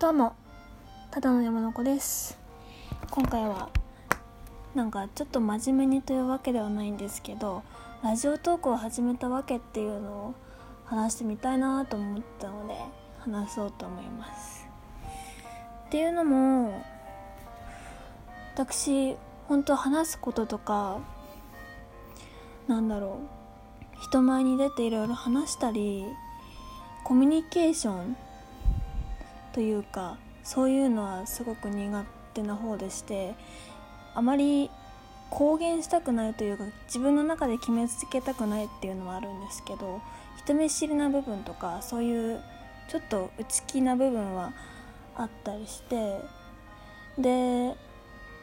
どうもただの山の子です。今回はなんかちょっと真面目にというわけではないんですけどラジオトークを始めたわけっていうのを話してみたいなと思ったので話そうと思います。っていうのも私本当話すこととかなんだろう人前に出ていろいろ話したりコミュニケーションというかそういうのはすごく苦手な方でしてあまり公言したくないというか自分の中で決めつけたくないっていうのはあるんですけど人見知りな部分とかそういうちょっと内気な部分はあったりしてで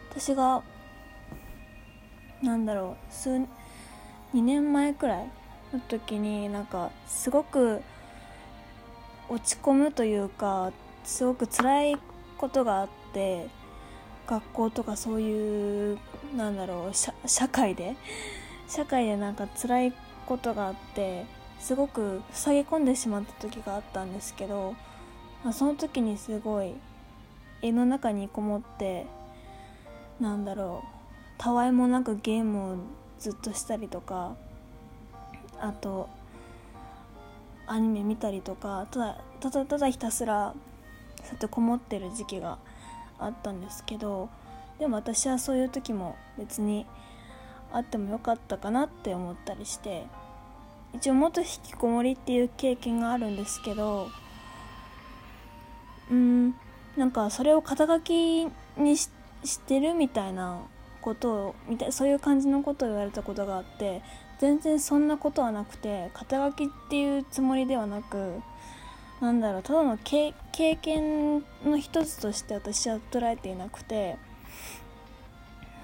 私がなんだろう数2年前くらいの時になんかすごく落ち込むというかすごく辛いことがあって学校とかそういうなんだろう社会で社会でなんか辛いことがあってすごく塞ぎ込んでしまった時があったんですけど、まあ、その時にすごい絵の中にこもってなんだろうたわいもなくゲームをずっとしたりとかあとアニメ見たりとかただただただひたすらそうやってこもってる時期があったんですけどでも私はそういう時も別にあってもよかったかなって思ったりして一応元引きこもりっていう経験があるんですけどうんなんかそれを肩書きにしてるみたいなことをみたそういう感じのことを言われたことがあって全然そんなことはなくて肩書きっていうつもりではなくなんだろうただの経験の一つとして私は捉えていなくて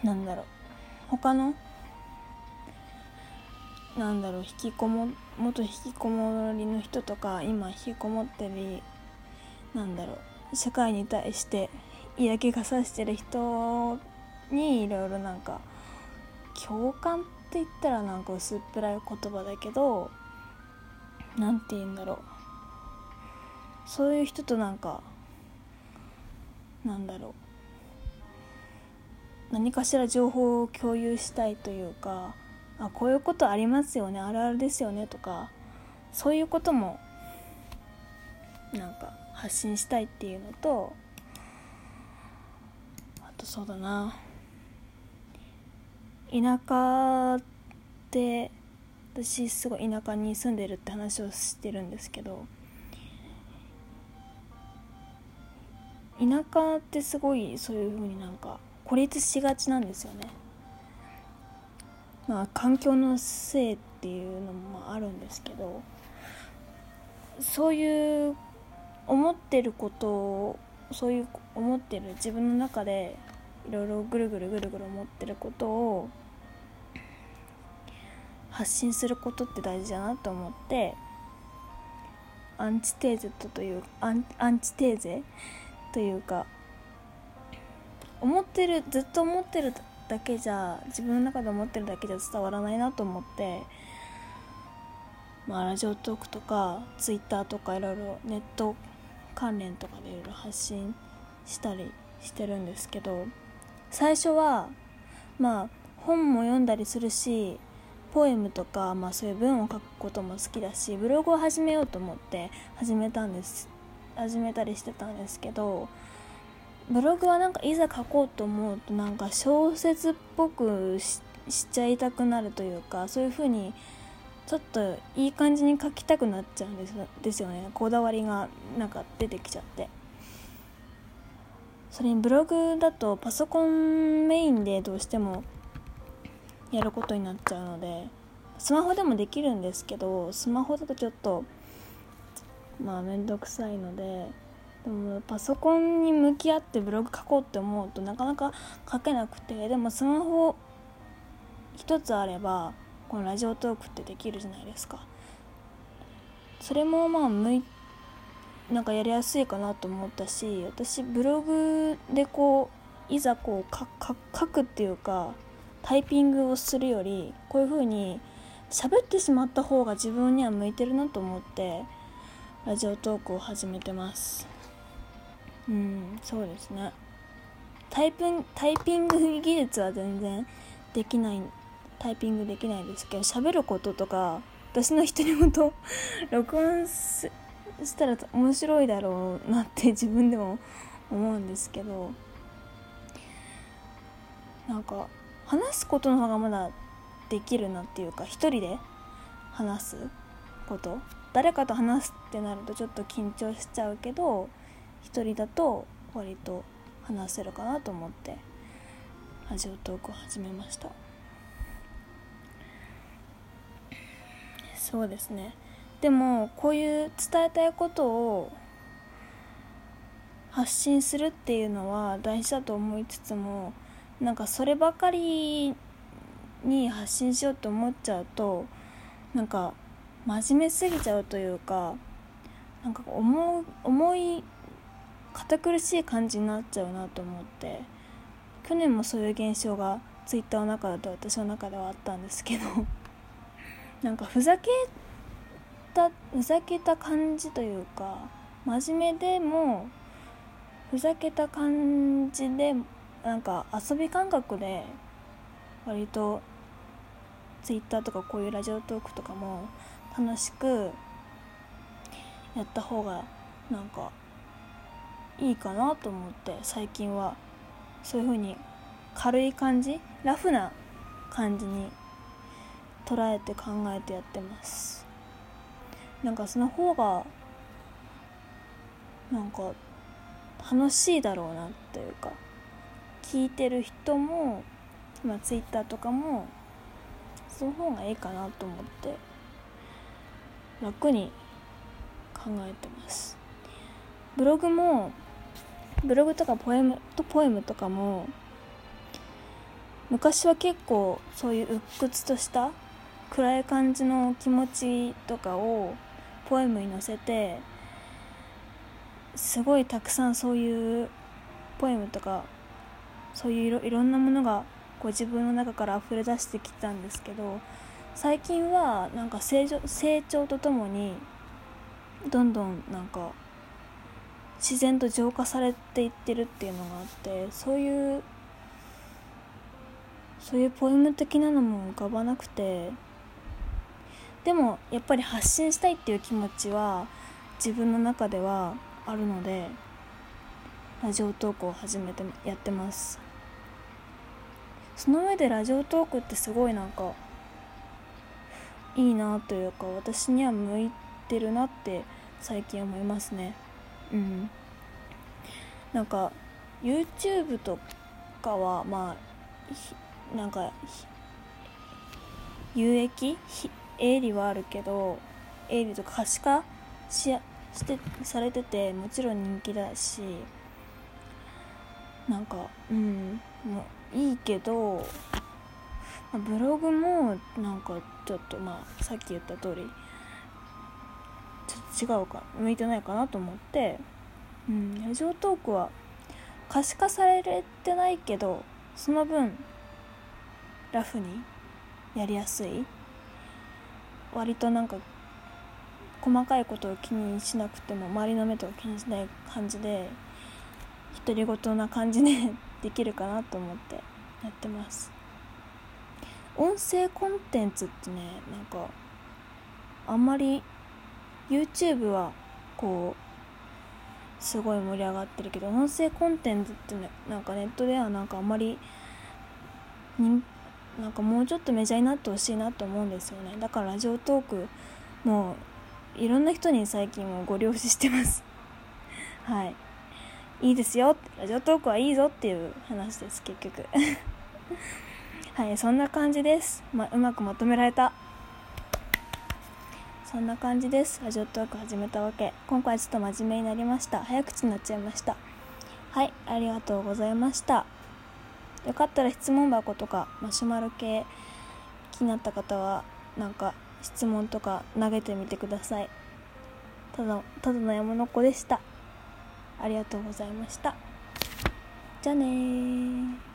なんだろう他のなんだろう引きこも元引きこもりの人とか今引きこもってるなんだろう社会に対して嫌気がさしてる人にいろいろなんか共感って言ったらなんか薄っぺらい言葉だけど何て言うんだろう。そういう人となんかなんだろう。何かしら情報を共有したいというかあこういうことありますよねあるあるですよねとかそういうこともなんか発信したいっていうのとあとそうだな。田舎って私すごい田舎に住んでるって話をしてるんですけど田舎ってすごいそういう風になんか孤立しがちなんですよね。まあ環境のせいっていうのもあるんですけどそういう思ってることをそういう思ってる自分の中でいろいろぐるぐるぐるぐる思ってることを発信することって大事だなと思ってアンチテーゼとというアンアンチテーゼというか思ってるずっと思ってるだけじゃ自分の中で思ってるだけじゃ伝わらないなと思って、まあ、ラジオトークとかツイッターとかいろいろネット関連とかでいろいろ発信したりしてるんですけど最初はまあ本も読んだりするしポエムとか、まあ、そういう文を書くことも好きだしブログを始めようと思って始めたんです。始めたりしてたんですけどブログはなんかいざ書こうと思うとなんか小説っぽくしちゃいたくなるというかそういう風にちょっといい感じに書きたくなっちゃうんですですよね。こだわりがなんか出てきちゃって。それにブログだとパソコンメインでどうしてもやることになっちゃうのでスマホでもできるんですけどスマホだとちょっとまあ面倒くさいのででもパソコンに向き合ってブログ書こうって思うとなかなか書けなくてでもスマホ一つあればこのラジオトークってできるじゃないですか。それもまあ向いなんかやりやすいかなと思ったし私ブログでこういざこう書くっていうかタイピングをするよりこういう風に喋ってしまった方が自分には向いてるなと思ってラジオトークを始めてます。うんそうですね。タイプタイピング技術は全然できないタイピングできないですけど喋ることとか私の独り言録音したら面白いだろうなって自分でも思うんですけどなんか話すことの方がまだできるなっていうか一人で話すこと誰かと話すってなるとちょっと緊張しちゃうけど一人だと割と話せるかなと思ってラジオトークを始めました。そうですね。でもこういう伝えたいことを発信するっていうのは大事だと思いつつもなんかそればかりに発信しようと思っちゃうとなんか真面目すぎちゃうというかなんか重重い堅苦しい感じになっちゃうなと思って去年もそういう現象がツイッターの中だと私の中ではあったんですけど なんかふざけたふざけた感じというか真面目でもふざけた感じでなんか遊び感覚で割とツイッターとかこういうラジオトークとかも楽しくやった方がなんかいいかなと思って最近はそういう風に軽い感じラフな感じに捉えて考えてやってます。なんかその方がなんか楽しいだろうなというか聞いてる人も、まあ、ツイッターとかもその方がいいかなと思って楽に考えてます。ブログもブログとかポエムとポエムとかも昔は結構そういう鬱屈とした暗い感じの気持ちとかをポエムに載せてすごいたくさんそういうポエムとかそういういろいろんなものがこう自分の中から溢れ出してきたんですけど最近はなんか成長成長とともにどんどんなんか自然と浄化されていってるっていうのがあってそういうそういうポエム的なのも浮かばなくてでもやっぱり発信したいっていう気持ちは自分の中ではあるのでラジオトークを始めてやってます。その上でラジオトークってすごいなんかいいなというか私には向いてるなって最近思いますね。うん。なんか YouTube とかはまあなんか有益？営利はあるけど営利とか可視化ししてされててもちろん人気だしなんかうんいいけどブログもなんかちょっとまあさっき言った通りちょっと違うか向いてないかなと思ってうんラジオトークは可視化されてないけどその分ラフにやりやすい。割となんか細かいことを気にしなくても周りの目とか気にしない感じで独り言な感じで できるかなと思ってやってます。音声コンテンツってねなんかあんまり YouTube はこうすごい盛り上がってるけど音声コンテンツってねなんかネットではなんかあんまりになんかもうちょっとメジャーになってほしいなと思うんですよね。だからラジオトークもういろんな人に最近もご了承してます。はい。いいですよ。ラジオトークはいいぞっていう話です結局。はいそんな感じです、まうまくまとめられた。そんな感じです。ラジオトーク始めたわけ。今回ちょっと真面目になりました。早口になっちゃいました。はいありがとうございました。よかったら質問箱とかマシュマロ系気になった方はなんか質問とか投げてみてください。ただただの山の子でした。ありがとうございました。じゃあね